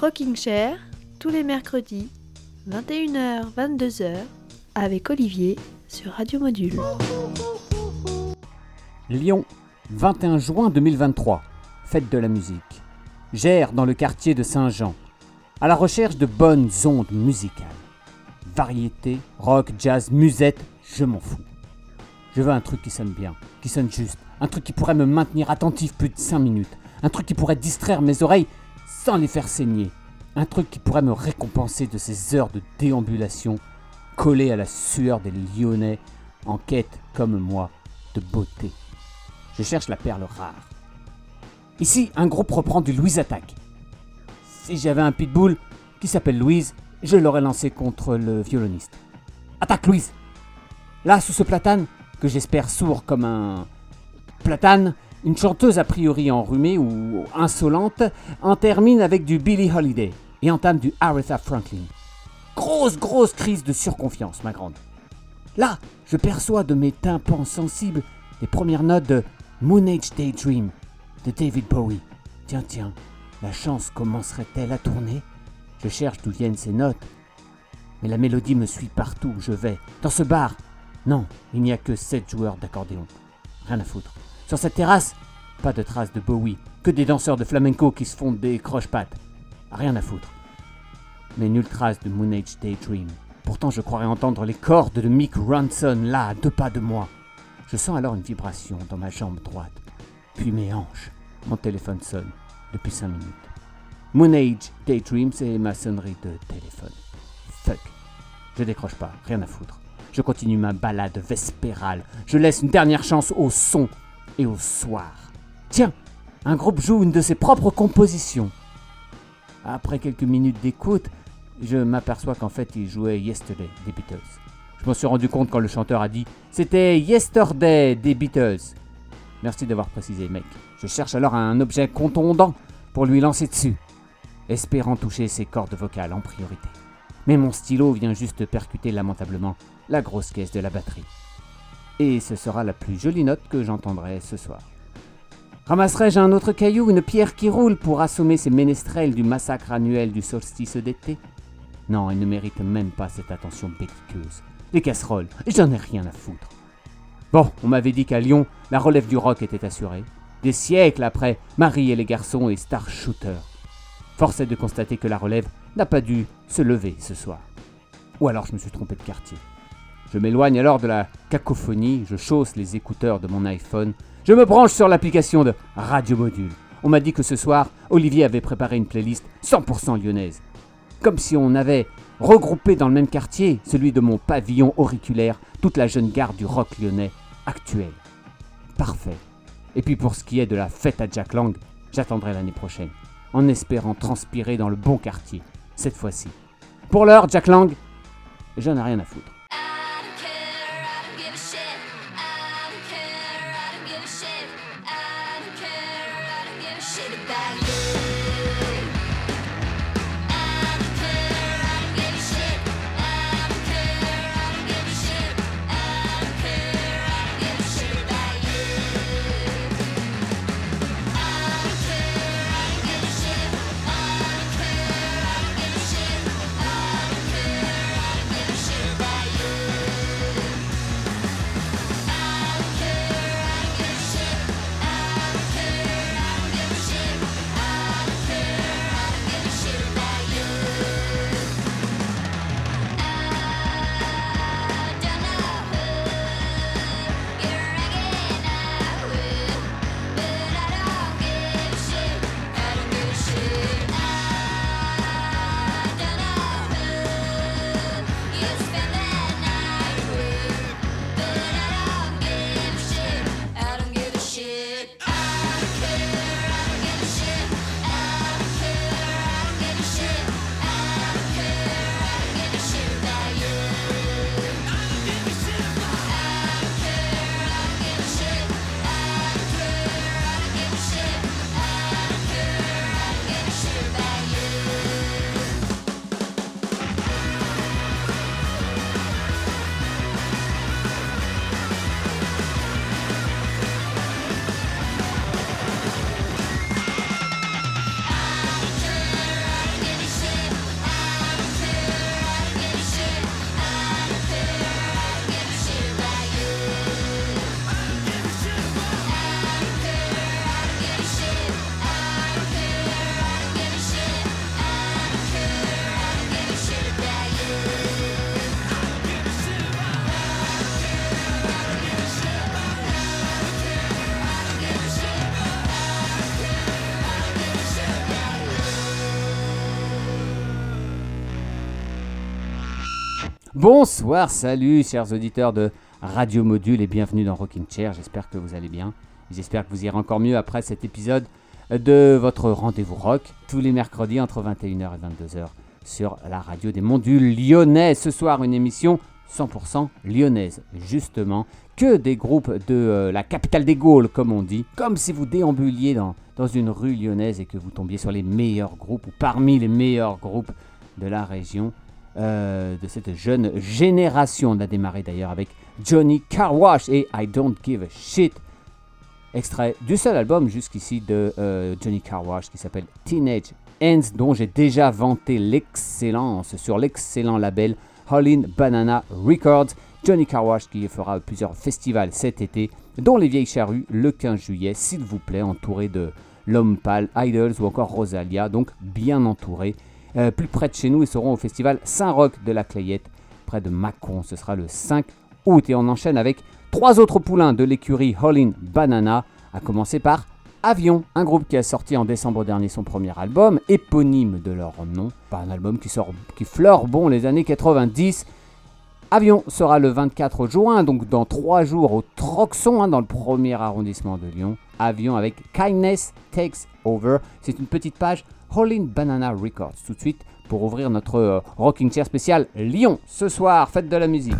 Rocking Chair, tous les mercredis, 21h, 22h, avec Olivier sur Radio Module. Lyon, 21 juin 2023, fête de la musique. Gère dans le quartier de Saint-Jean, à la recherche de bonnes ondes musicales. Variété, rock, jazz, musette, je m'en fous. Je veux un truc qui sonne bien, qui sonne juste, un truc qui pourrait me maintenir attentif plus de 5 minutes, un truc qui pourrait distraire mes oreilles sans les faire saigner, un truc qui pourrait me récompenser de ces heures de déambulation collées à la sueur des Lyonnais en quête, comme moi, de beauté. Je cherche la perle rare. Ici, un groupe reprend du Louise Attack. Si j'avais un pitbull qui s'appelle Louise, je l'aurais lancé contre le violoniste. Attaque Louise Là, sous ce platane, que j'espère sourd comme un platane, une chanteuse a priori enrhumée ou insolente en termine avec du Billie Holiday et entame du Aretha Franklin. Grosse, grosse crise de surconfiance, ma grande. Là, je perçois de mes tympans sensibles les premières notes de Moon Age Daydream de David Bowie. Tiens, tiens, la chance commencerait-elle à tourner? Je cherche d'où viennent ces notes. Mais la mélodie me suit partout où je vais. Dans ce bar? Non, il n'y a que sept joueurs d'accordéon. Rien à foutre. Sur cette terrasse, pas de traces de Bowie, que des danseurs de flamenco qui se font des croche-pattes. Rien à foutre. Mais nulle trace de Moon Age Daydream. Pourtant, je croirais entendre les cordes de Mick Ronson là, à deux pas de moi. Je sens alors une vibration dans ma jambe droite, puis mes hanches. Mon téléphone sonne depuis cinq minutes. Moon Age Daydream, c'est ma sonnerie de téléphone. Fuck. Je décroche pas, rien à foutre. Je continue ma balade vespérale. Je laisse une dernière chance au son et au soir. Tiens, un groupe joue une de ses propres compositions. Après quelques minutes d'écoute, je m'aperçois qu'en fait il jouait Yesterday des Beatles. Je m'en suis rendu compte quand le chanteur a dit C'était Yesterday des Beatles. Merci d'avoir précisé, mec. Je cherche alors un objet contondant pour lui lancer dessus, espérant toucher ses cordes vocales en priorité. Mais mon stylo vient juste percuter lamentablement la grosse caisse de la batterie et ce sera la plus jolie note que j'entendrai ce soir. Ramasserai-je un autre caillou, une pierre qui roule pour assommer ces ménestrels du massacre annuel du solstice d'été? Non, ils ne méritent même pas cette attention belliqueuse. Les casseroles, j'en ai rien à foutre. Bon, on m'avait dit qu'à Lyon, la relève du rock était assurée. Des siècles après, Marie et les garçons et Star Shooter. Force est de constater que la relève n'a pas dû se lever ce soir. Ou alors je me suis trompé de quartier. Je m'éloigne alors de la cacophonie, je chausse les écouteurs de mon iPhone, je me branche sur l'application de Radio Module. On m'a dit que ce soir, Olivier avait préparé une playlist 100% lyonnaise. Comme si on avait regroupé dans le même quartier, celui de mon pavillon auriculaire, toute la jeune garde du rock lyonnais actuel. Parfait. Et puis pour ce qui est de la fête à Jack Lang, j'attendrai l'année prochaine, en espérant transpirer dans le bon quartier, cette fois-ci. Pour l'heure, Jack Lang, j'en ai rien à foutre. Bonsoir, salut chers auditeurs de Radio Module et bienvenue dans Rocking Chair. J'espère que vous allez bien. J'espère que vous irez encore mieux après cet épisode de votre rendez-vous rock tous les mercredis entre 21h et 22h sur la radio des Mondules lyonnais. Ce soir, une émission 100% lyonnaise, justement, que des groupes de euh, la capitale des Gaules, comme on dit, comme si vous déambuliez dans, dans une rue lyonnaise et que vous tombiez sur les meilleurs groupes ou parmi les meilleurs groupes de la région. Euh, de cette jeune génération. On a démarré d'ailleurs avec Johnny Carwash et I Don't Give a Shit, extrait du seul album jusqu'ici de euh, Johnny Carwash qui s'appelle Teenage Ends, dont j'ai déjà vanté l'excellence sur l'excellent label Holland Banana Records. Johnny Carwash qui fera plusieurs festivals cet été, dont les Vieilles Charrues le 15 juillet, s'il vous plaît, entouré de L'Homme Pâle, Idols ou encore Rosalia, donc bien entouré. Euh, plus près de chez nous, ils seront au festival Saint-Roch de la Clayette, près de Mâcon. Ce sera le 5 août. Et on enchaîne avec trois autres poulains de l'écurie Hollin Banana, à commencer par Avion, un groupe qui a sorti en décembre dernier son premier album, éponyme de leur nom. Pas un album qui, sort, qui fleure bon les années 90. Avion sera le 24 juin, donc dans trois jours au Troxon, hein, dans le premier arrondissement de Lyon. Avion avec Kindness Takes Over. C'est une petite page Hollin Banana Records. Tout de suite pour ouvrir notre euh, rocking chair spécial Lyon. Ce soir, fête de la musique.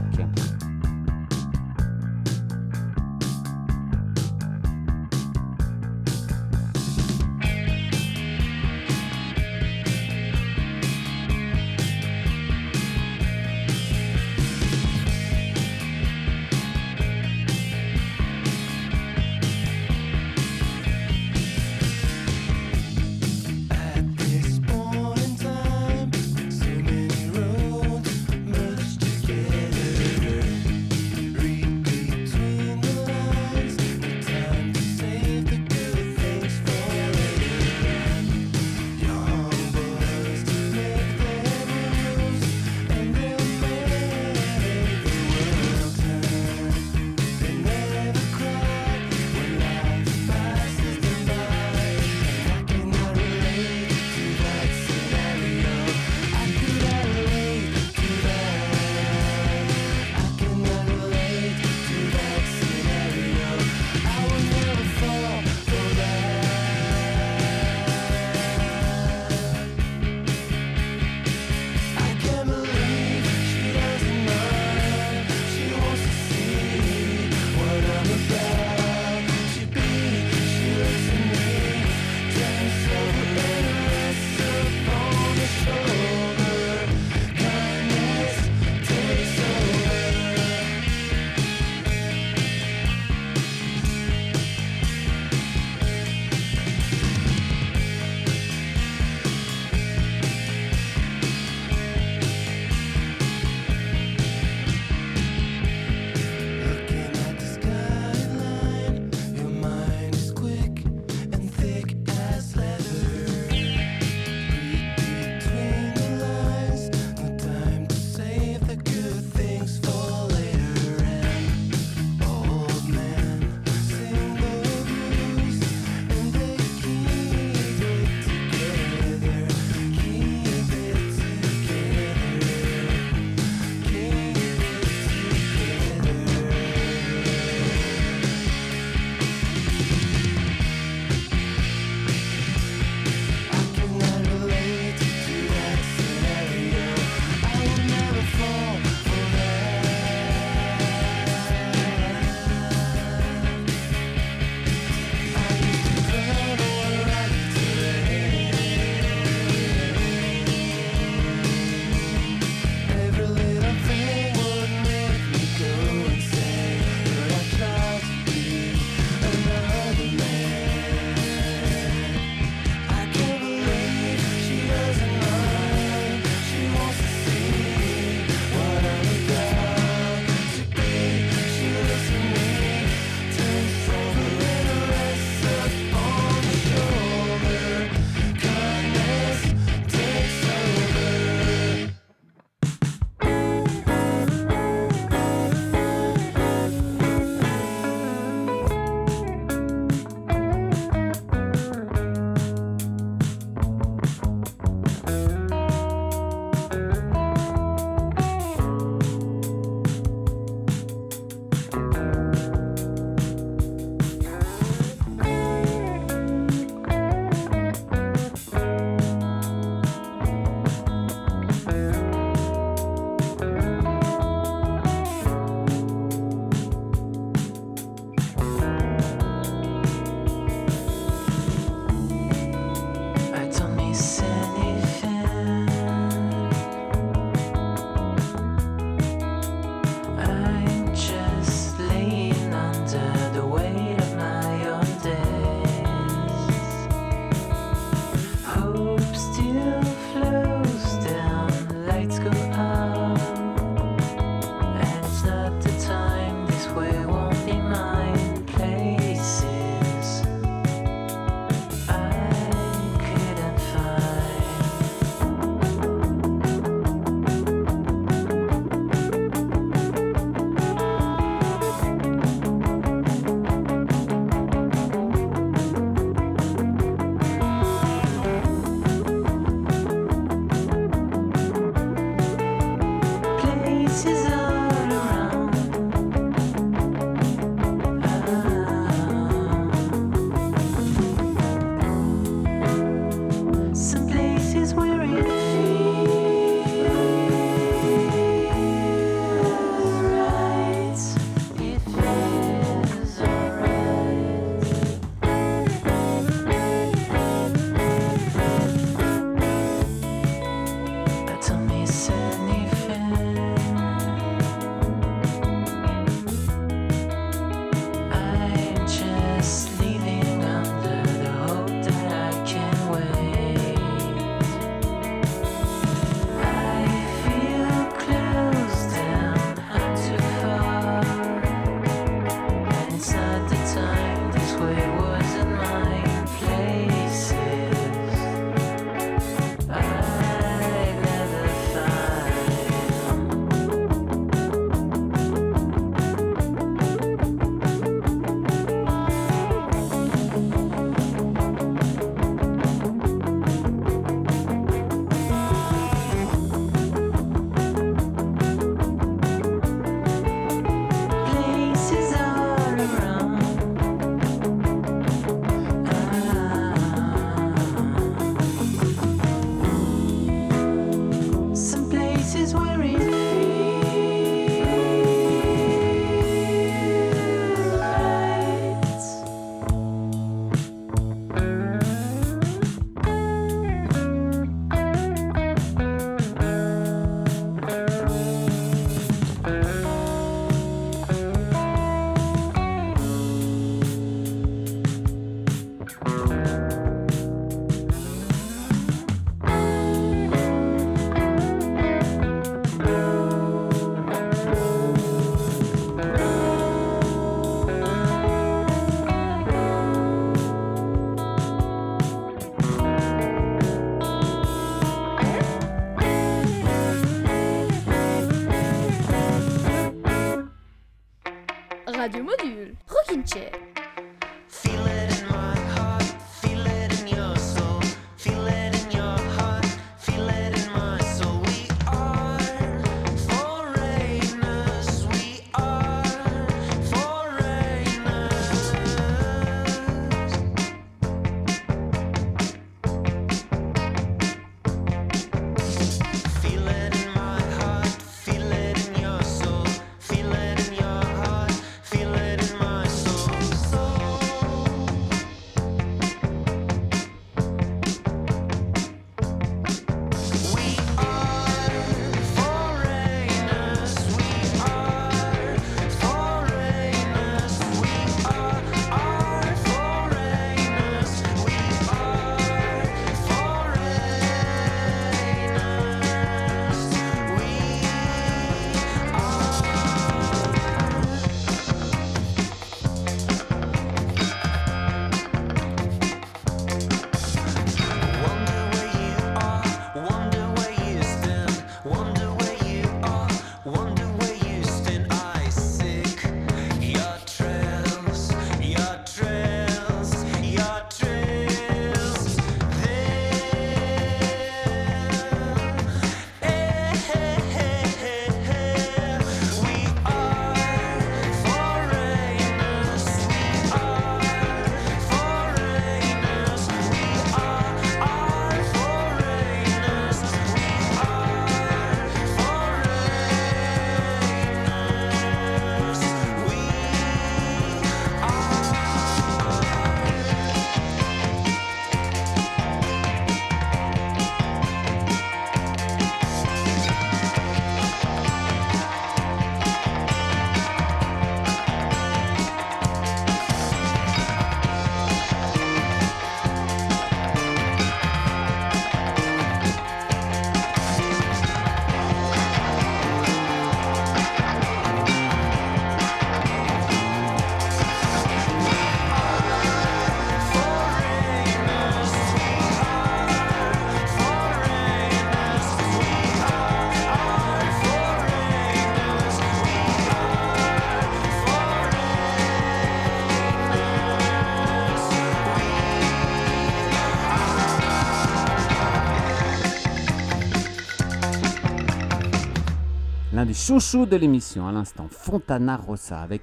Chouchous de l'émission à l'instant, Fontana Rossa avec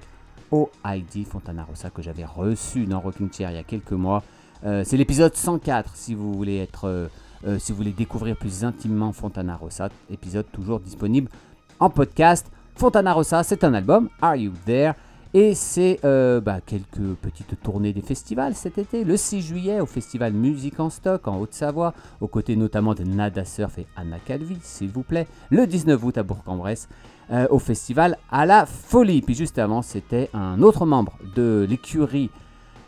OID Fontana Rossa que j'avais reçu dans Rocking Chair il y a quelques mois. Euh, c'est l'épisode 104 si vous voulez euh, euh, si vous voulez découvrir plus intimement Fontana Rossa. Épisode toujours disponible en podcast. Fontana Rossa, c'est un album, Are You There? Et c'est euh, bah, quelques petites tournées des festivals cet été. Le 6 juillet au festival Musique en Stock en Haute-Savoie, aux côtés notamment de Nada Surf et Anna Calvi, s'il vous plaît. Le 19 août à Bourg-en-Bresse euh, au festival à la folie. Puis juste avant, c'était un autre membre de l'écurie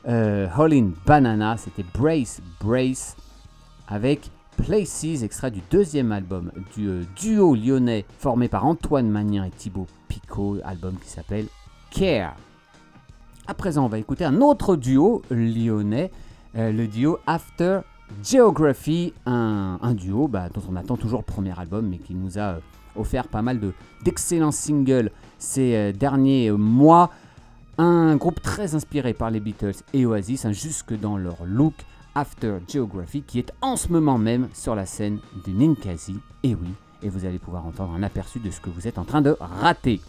euh, Holland Banana, c'était Brace Brace avec Places, extrait du deuxième album du euh, duo lyonnais formé par Antoine Magnin et Thibaut Picot, album qui s'appelle Care. À présent, on va écouter un autre duo lyonnais, euh, le duo After Geography, un, duo bah, dont on attend toujours le premier album, mais qui nous a euh, offert pas mal de- d'excellents singles ces euh, derniers mois. Un groupe très inspiré par les Beatles et Oasis, hein, jusque dans leur look After Geography, qui est en ce moment même sur la scène du Ninkasi. Et oui, et vous allez pouvoir entendre un aperçu de ce que vous êtes en train de rater.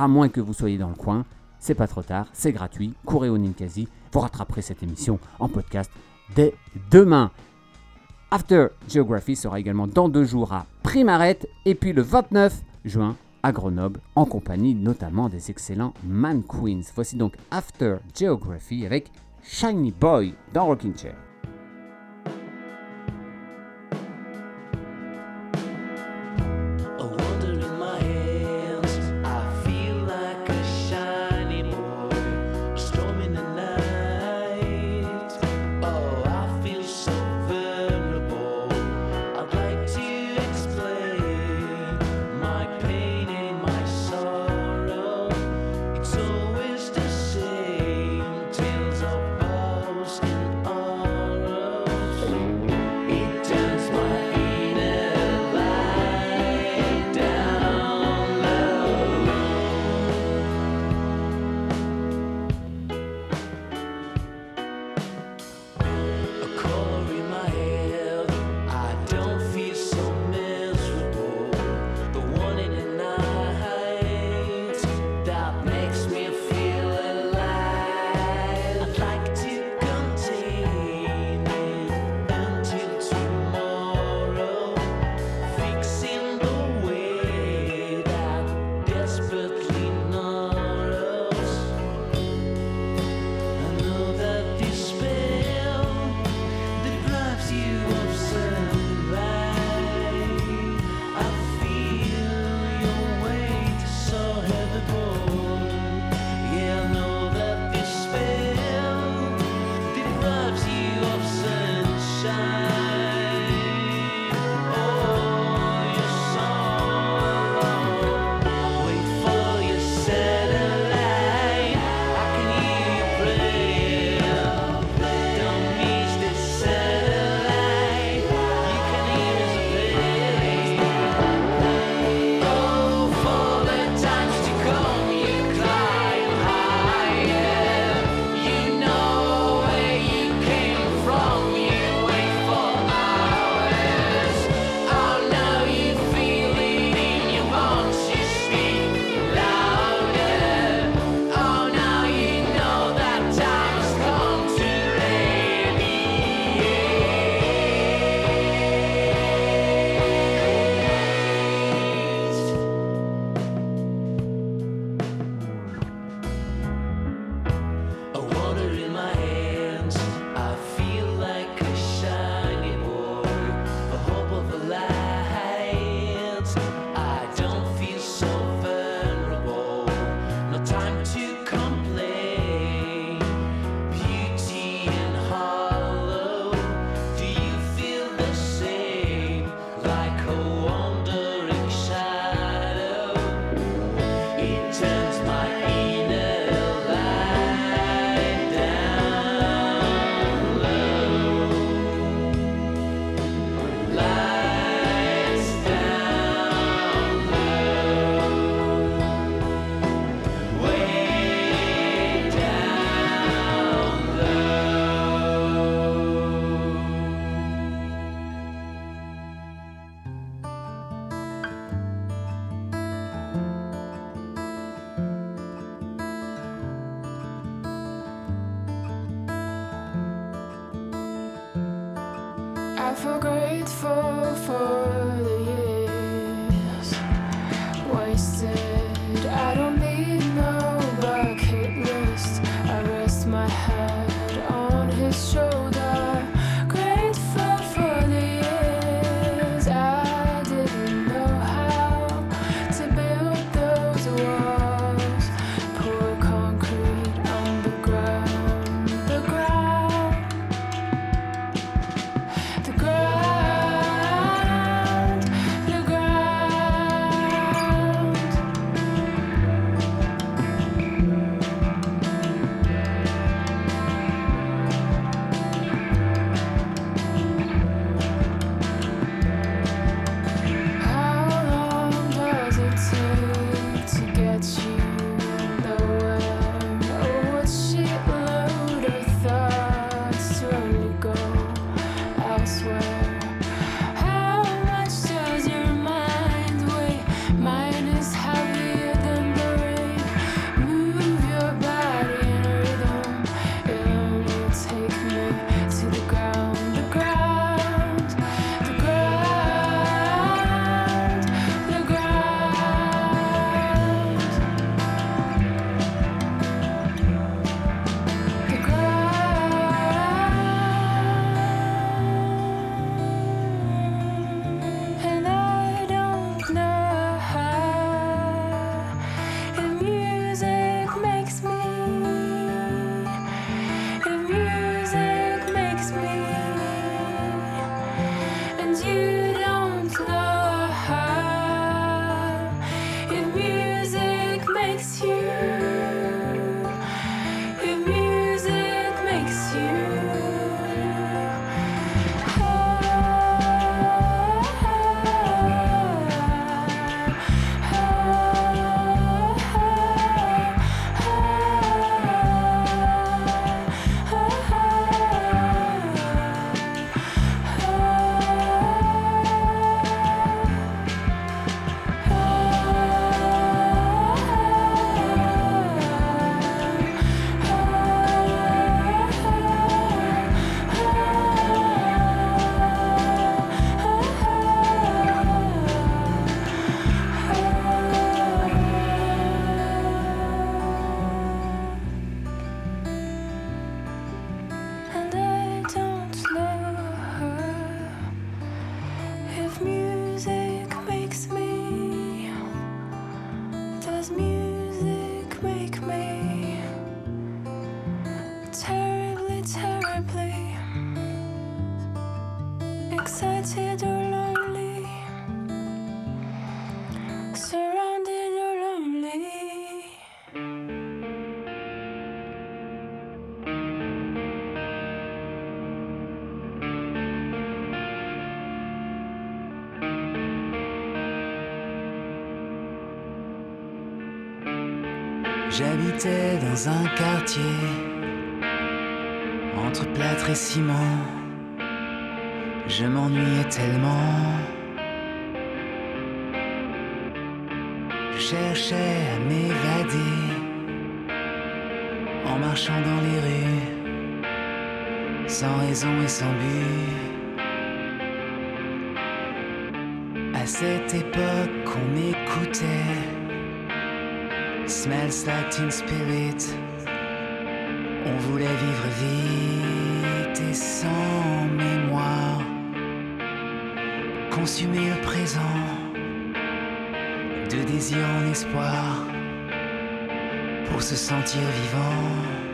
À moins que vous soyez dans le coin, c'est pas trop tard, c'est gratuit, courez au Ninkasi, vous rattraperez cette émission en podcast dès demain. After Geography sera également dans deux jours à Primaret et puis le 29 juin à Grenoble en compagnie notamment des excellents Man Queens. Voici donc After Geography avec Shiny Boy dans Rocking Chair. Does music make me terribly, terribly excited or? J'habitais dans un quartier entre plâtre et ciment. Je m'ennuyais tellement. Je cherchais à m'évader en marchant dans les rues, sans raison et sans but. À cette époque, on m'écoutait Smells like teen spirit. On voulait vivre vite et sans mémoire. Consumer le présent de désir en espoir pour se sentir vivant.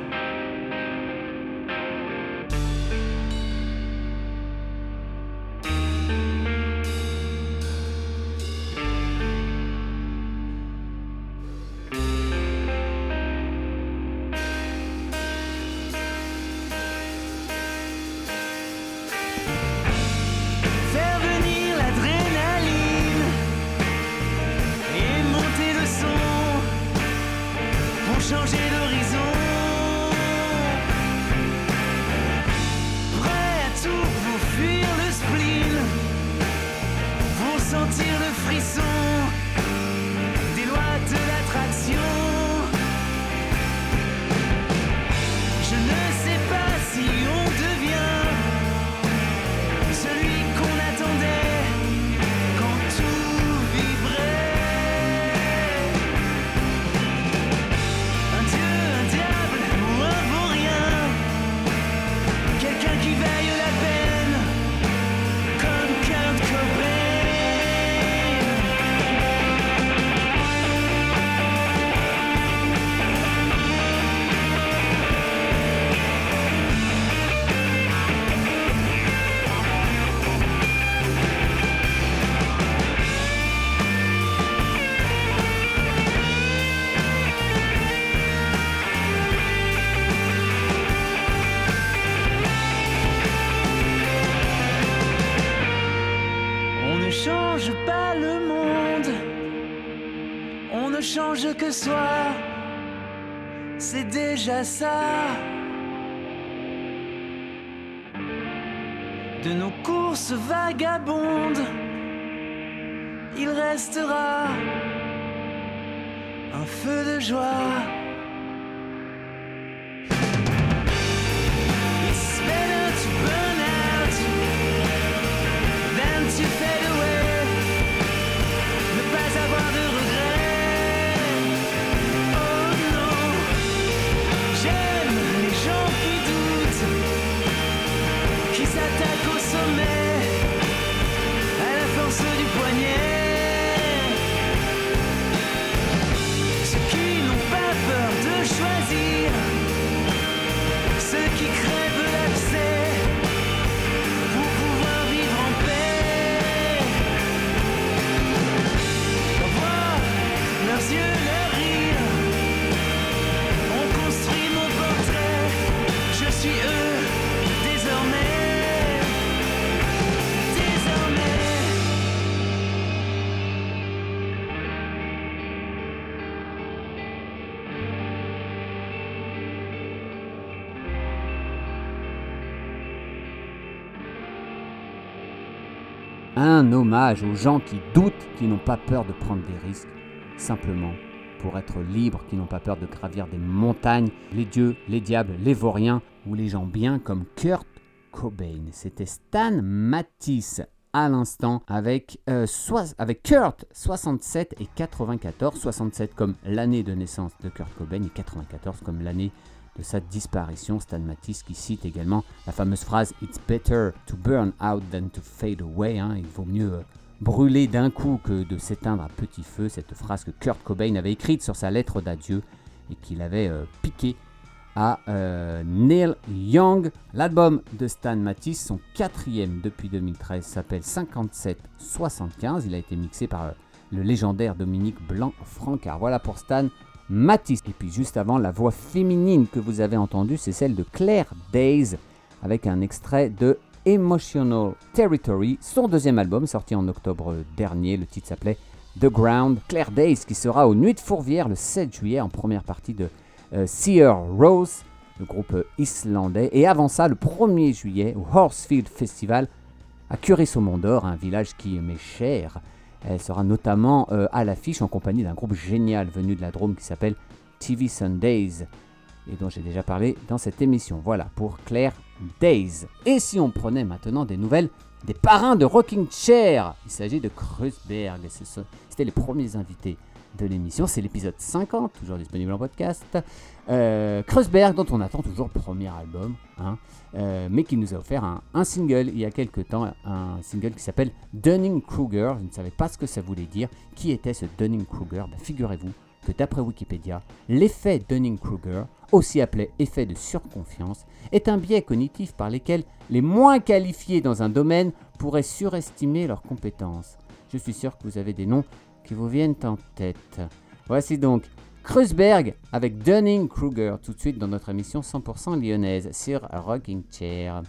Ça. De nos courses vagabondes, Un hommage aux gens qui doutent, qui n'ont pas peur de prendre des risques, simplement pour être libres, qui n'ont pas peur de gravir des montagnes, les dieux, les diables, les vauriens ou les gens bien comme Kurt Cobain. C'était Stan Matisse à l'instant avec, euh, avec Kurt 67 et 94. 67 comme l'année de naissance de Kurt Cobain et 94 comme l'année de sa disparition. Stan Matisse qui cite également la fameuse phrase It's better to burn out than to fade away. hein. Il vaut mieux euh, brûler d'un coup que de s'éteindre à petit feu. Cette phrase que Kurt Cobain avait écrite sur sa lettre d'adieu et qu'il avait euh, piqué à euh, Neil Young. L'album de Stan Matisse, son quatrième depuis 2013, s'appelle 5775. Il a été mixé par le légendaire Dominique Blanc-Francard. Voilà pour Stan Matisse. Et puis juste avant, la voix féminine que vous avez entendue, c'est celle de Claire Days avec un extrait de Emotional Territory, son deuxième album sorti en octobre dernier. Le titre s'appelait The Ground. Claire Days qui sera aux Nuits de Fourvière le 7 juillet en première partie de euh, Seer Rose, le groupe euh, islandais. Et avant ça, le 1er juillet au Horsefield Festival à Curie-Saumon-d'Or, un village qui m'est cher. Elle sera notamment euh, à l'affiche en compagnie d'un groupe génial venu de la Drôme qui s'appelle TV Sundays et dont j'ai déjà parlé dans cette émission. Voilà pour Claire Days. Et si on prenait maintenant des nouvelles des parrains de Rocking Chair Il s'agit de Kreuzberg. C'était les premiers invités de l'émission. C'est l'épisode 50, toujours disponible en podcast. Euh, Kreuzberg, dont on attend toujours le premier album, hein, euh, mais qui nous a offert un, single il y a quelques temps, un single qui s'appelle Dunning-Kruger. Je ne savais pas ce que ça voulait dire. Qui était ce Dunning-Kruger Ben, Figurez-vous que d'après Wikipédia, l'effet Dunning-Kruger, aussi appelé effet de surconfiance, est un biais cognitif par lequel les moins qualifiés dans un domaine pourraient surestimer leurs compétences. Je suis sûr que vous avez des noms qui vous viennent en tête. Voici donc Kreuzberg avec Dunning-Kruger tout de suite dans notre émission 100% lyonnaise sur Rocking Chair.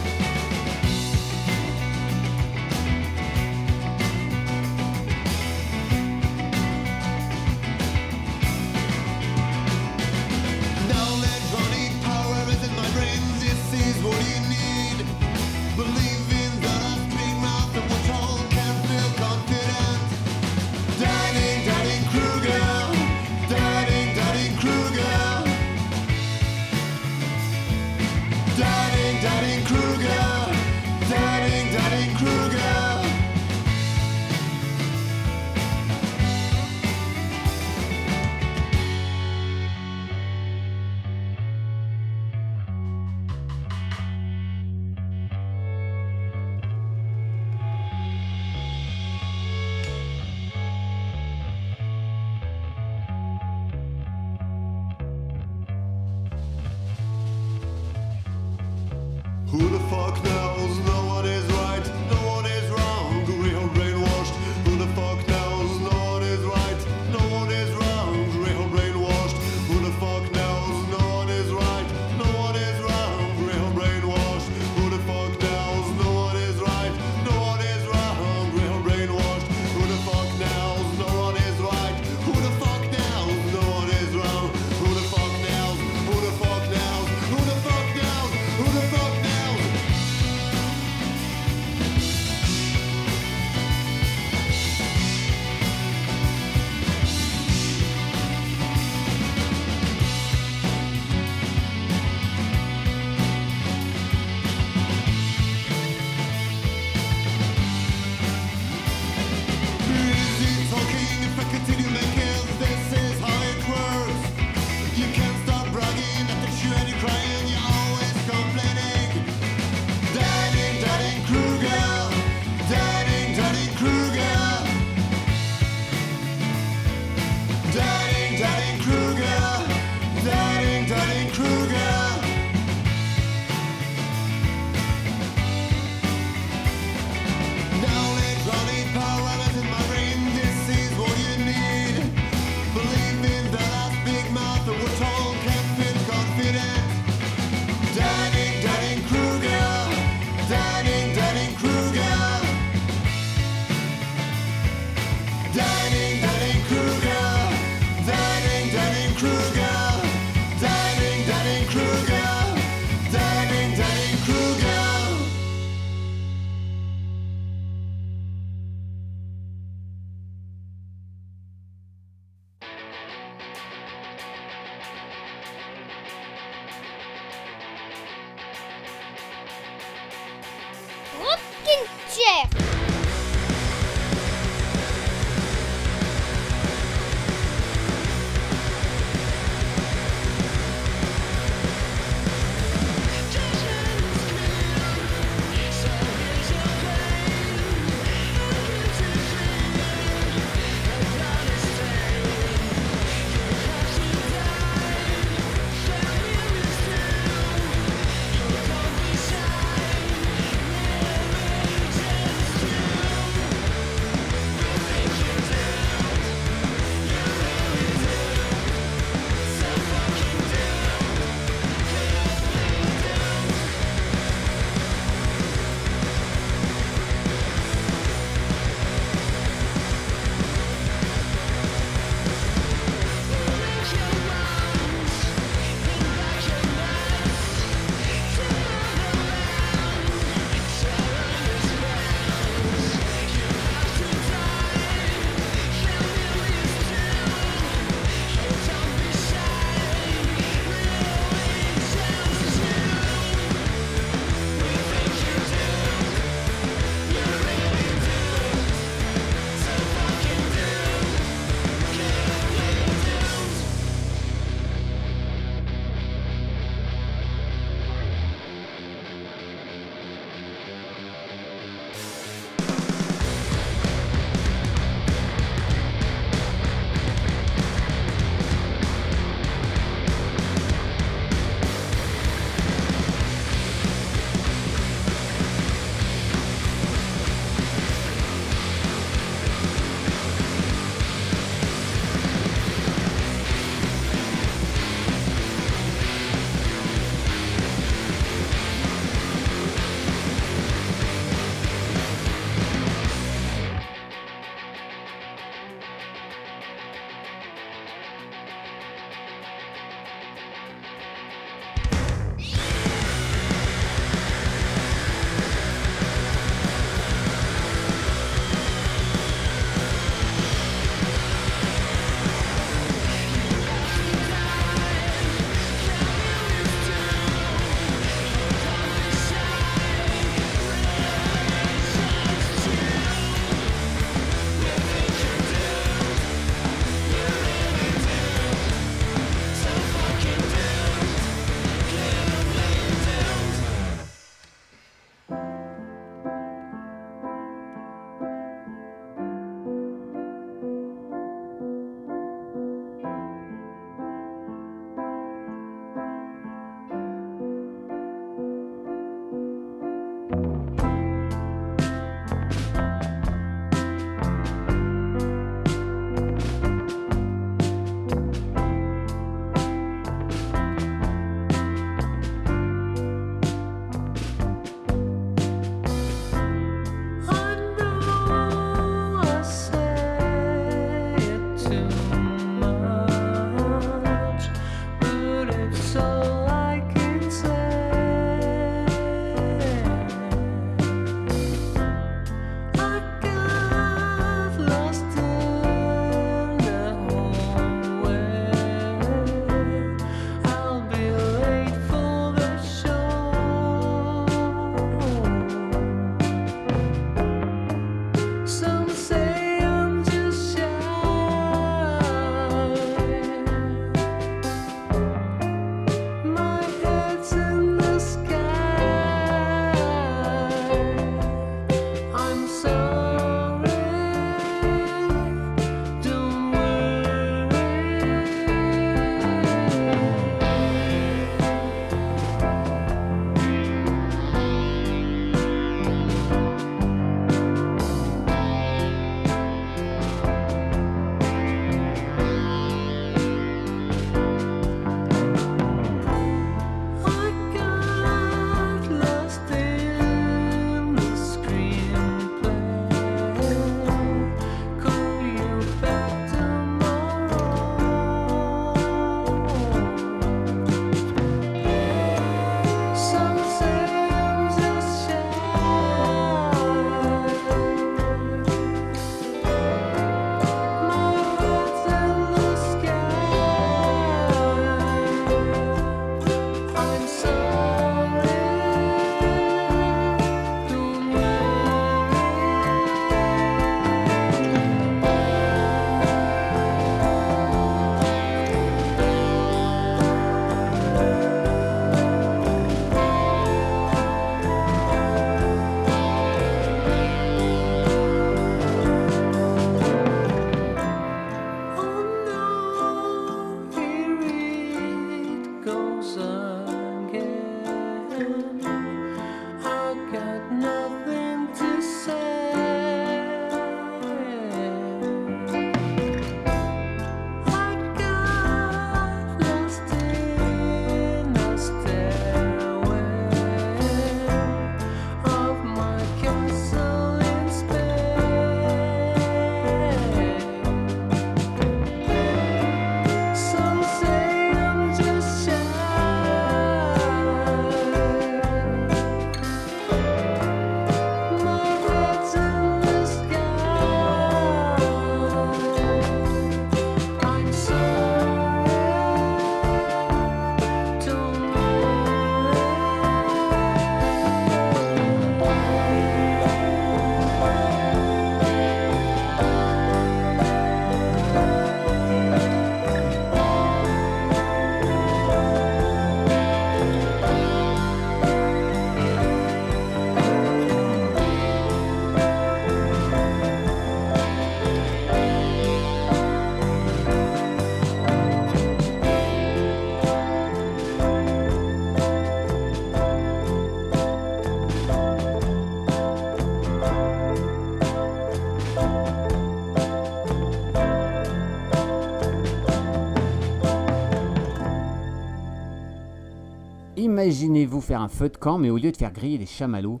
Imaginez-vous faire un feu de camp, mais au lieu de faire griller des chamallows,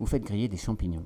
vous faites griller des champignons.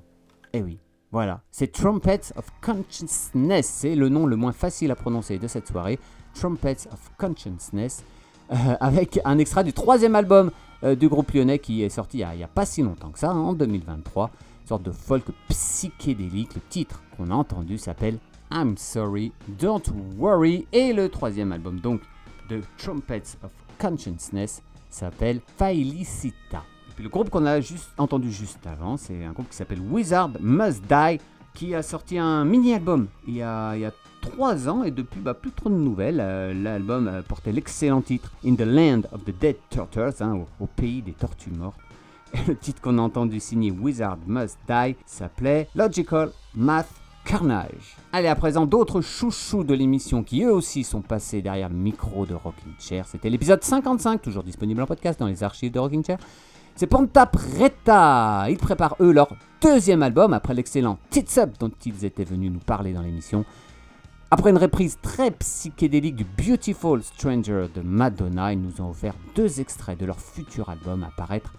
Eh oui, voilà, c'est Trumpets of Consciousness, c'est le nom le moins facile à prononcer de cette soirée. Trumpets of Consciousness, euh, avec un extrait du troisième album euh, du groupe lyonnais qui est sorti il n'y a, pas si longtemps que ça, hein, en 2023. Une sorte de folk psychédélique. Le titre qu'on a entendu s'appelle I'm Sorry, Don't Worry. Et le troisième album donc de Trumpets of Consciousness s'appelle Felicita. Et puis le groupe qu'on a juste entendu juste avant, c'est un groupe qui s'appelle Wizard Must Die, qui a sorti un mini-album il y a, il y a trois ans et depuis bah, plus trop de nouvelles. Euh, L'album euh, portait l'excellent titre In the Land of the Dead Turtles, hein, au, au pays des tortues mortes. Et le titre qu'on a entendu signé Wizard Must Die s'appelait Logical Math Carnage. Allez, à présent, d'autres chouchous de l'émission qui eux aussi sont passés derrière le micro de Rocking Chair. C'était l'épisode 55, toujours disponible en podcast dans les archives de Rocking Chair. C'est Ponta Preta. Ils préparent eux leur deuxième album après l'excellent Tits Up dont ils étaient venus nous parler dans l'émission. Après une reprise très psychédélique du Beautiful Stranger de Madonna, ils nous ont offert deux extraits de leur futur album à paraître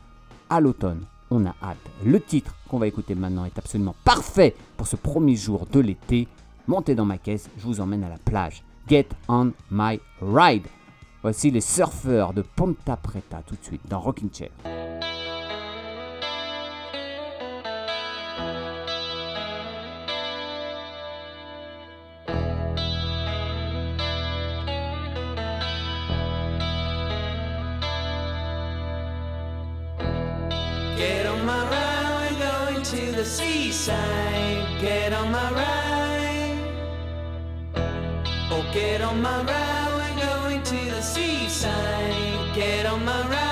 à l'automne. On a hâte. Le titre qu'on va écouter maintenant est absolument parfait pour ce premier jour de l'été. Montez dans ma caisse, je vous emmène à la plage. Get on my ride. Voici les surfeurs de Ponta Preta tout de suite dans Rocking Chair. Seaside. Get on my ride. Oh, get on my ride, we're going to the seaside. Get on my ride.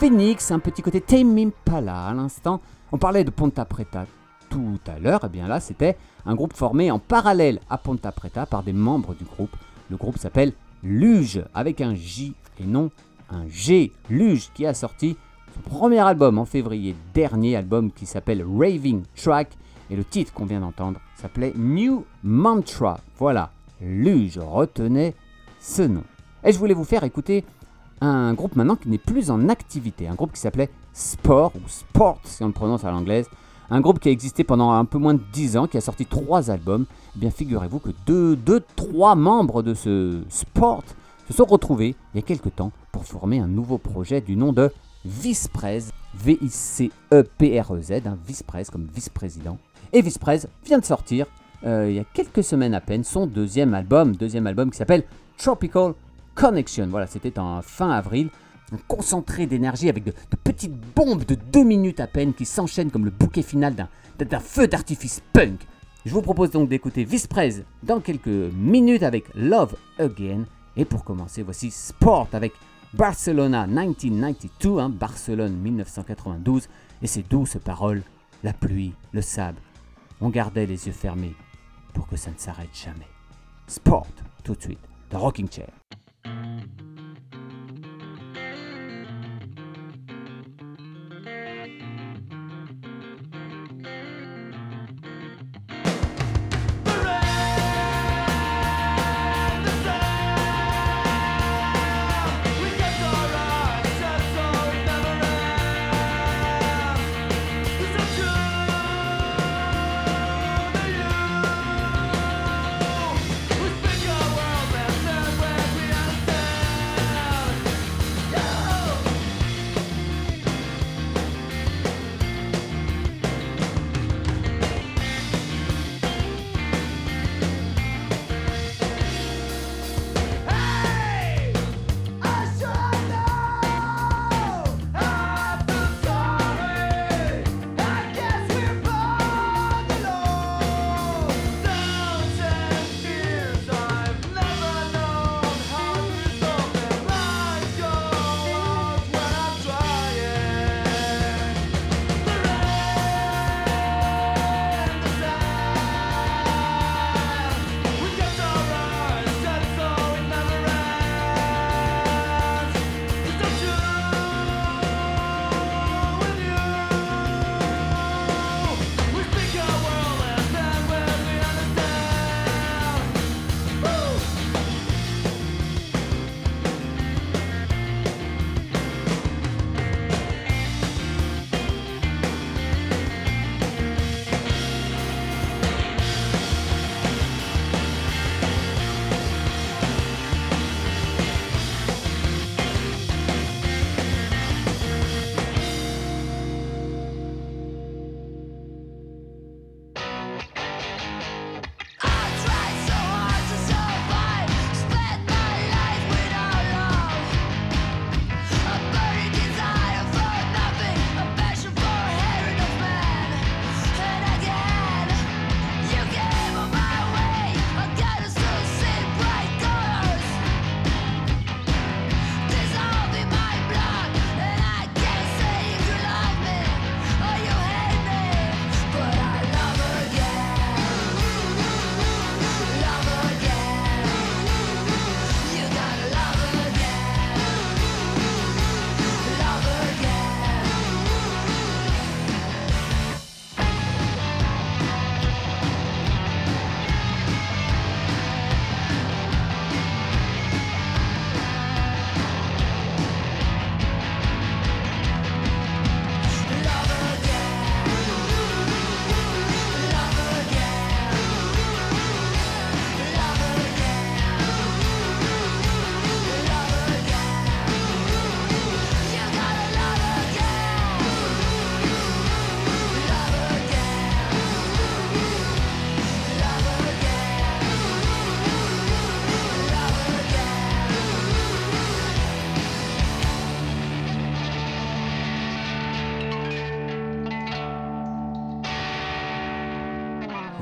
Phoenix, un petit côté Tame Impala à l'instant. On parlait de Ponta Preta tout à l'heure, et bien là c'était un groupe formé en parallèle à Ponta Preta par des membres du groupe. Le groupe s'appelle Luge avec un J et non un G. Luge qui a sorti son premier album en février dernier, album qui s'appelle Raving Track et le titre qu'on vient d'entendre s'appelait New Mantra. Voilà, Luge retenait ce nom. Et je voulais vous faire écouter un groupe maintenant qui n'est plus en activité, un groupe qui s'appelait Sport, ou Sport si on le prononce à l'anglaise, un groupe qui a existé pendant un peu moins de 10 ans, qui a sorti 3 albums. Eh bien figurez-vous que 2, 2, 3 membres de ce Sport se sont retrouvés il y a quelques temps pour former un nouveau projet du nom de Visprez, V-I-C-E-P-R-E-Z, hein, Visprez comme vice-président. Et Visprez vient de sortir euh, il y a quelques semaines à peine son deuxième album, deuxième album qui s'appelle Tropical Connection. Voilà, c'était en fin avril. Un concentré d'énergie avec de, petites bombes de deux minutes à peine qui s'enchaînent comme le bouquet final d'un d'un feu d'artifice punk. Je vous propose donc d'écouter Visprez dans quelques minutes avec Love Again. Et pour commencer, voici Sport avec Barcelona 1992, hein, Barcelone 1992, et ses douces paroles, la pluie, le sable. On gardait les yeux fermés pour que ça ne s'arrête jamais. Sport, tout de suite, The Rocking Chair. Mm-hmm.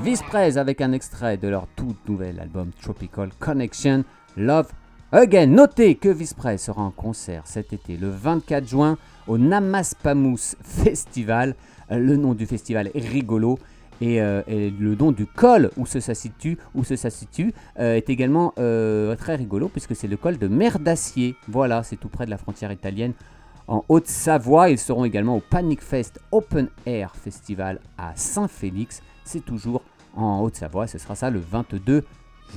Visprez avec un extrait de leur tout nouvel album Tropical Connection, Love Again, notez que Vispray sera en concert cet été, le 24 juin, au Namaspamous Festival. Euh, Le nom du festival est rigolo. Et, euh, et le nom du col où ça situe, où ça situe euh, est également très rigolo puisque c'est le col de Merdacier. Voilà, c'est tout près de la frontière italienne. En Haute-Savoie, ils seront également au Panic Fest Open Air Festival à Saint-Félix. C'est toujours en Haute-Savoie. Ce sera ça le 22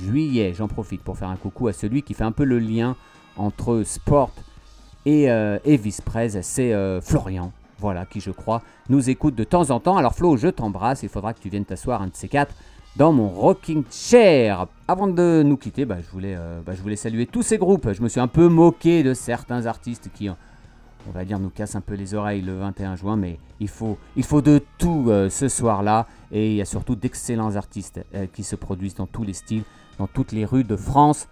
juillet. J'en profite pour faire un coucou à celui qui fait un peu le lien entre sport et, euh, et Visprez. C'est euh, Florian. Voilà, qui je crois nous écoute de temps en temps. Alors Flo, je t'embrasse. Il faudra que tu viennes t'asseoir un de ces quatre dans mon rocking chair. Avant de nous quitter, bah, je, voulais, euh, bah, je voulais saluer tous ces groupes. Je me suis un peu moqué de certains artistes qui, on va dire, nous cassent un peu les oreilles le 21 juin, mais il faut, de tout euh, ce soir-là. Et il y a surtout d'excellents artistes euh, qui se produisent dans tous les styles, dans toutes les rues de France.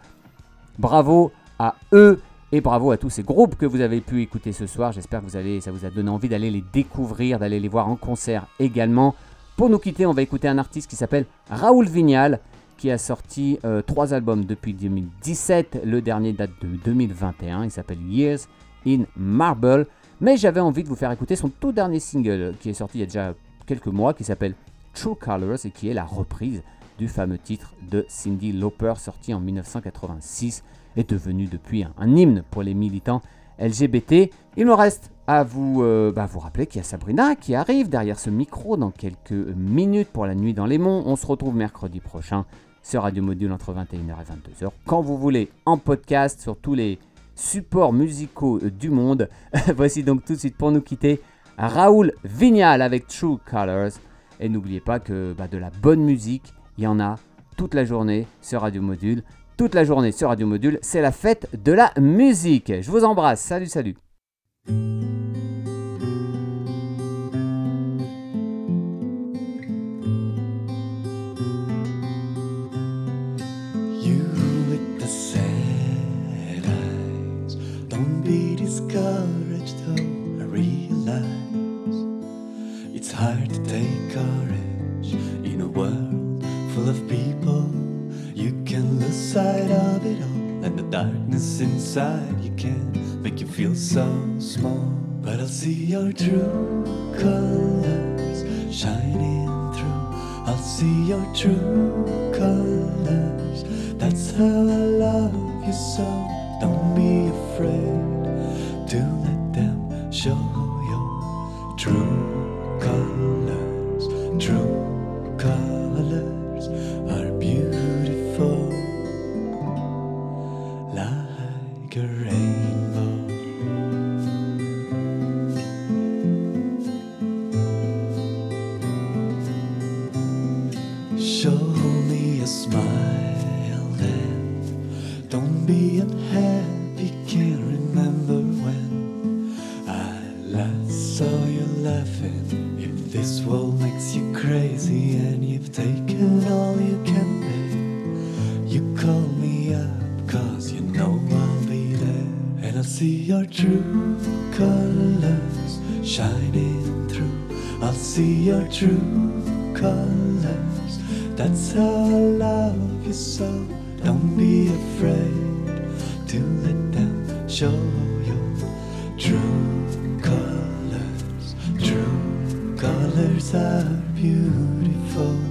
Bravo à eux et bravo à tous ces groupes que vous avez pu écouter ce soir. J'espère que ça vous a donné envie d'aller les découvrir, d'aller les voir en concert également. Pour nous quitter, on va écouter un artiste qui s'appelle Raoul Vignal, qui a sorti euh, trois albums depuis 2017. Le dernier date de 2021. Il s'appelle Years in Marble. Mais j'avais envie de vous faire écouter son tout dernier single qui est sorti il y a déjà quelques mois, qui s'appelle True Colors et qui est la reprise du fameux titre de Cindy Lauper sorti en 1986 est devenu depuis un, un hymne pour les militants LGBT. Il me reste à vous, euh, bah, vous rappeler qu'il y a Sabrina qui arrive derrière ce micro dans quelques minutes pour la nuit dans les monts. On se retrouve mercredi prochain sur Radio Module entre 21h et 22h. Quand vous voulez, en podcast sur tous les supports musicaux du monde. Voici donc tout de suite pour nous quitter Raoul Vignal avec True Colors. Et n'oubliez pas que bah, de la bonne musique, il y en a toute la journée sur Radio Module. Toute la journée sur Radio Module, c'est la fête de la musique. Je vous embrasse. Salut, salut. Inside you can make you feel so small. But I'll see your true colors shining through. I'll see your true colors. That's how I love you so. True colors. That's how I love you so. Don't be afraid to let them show your true colors. True colors are beautiful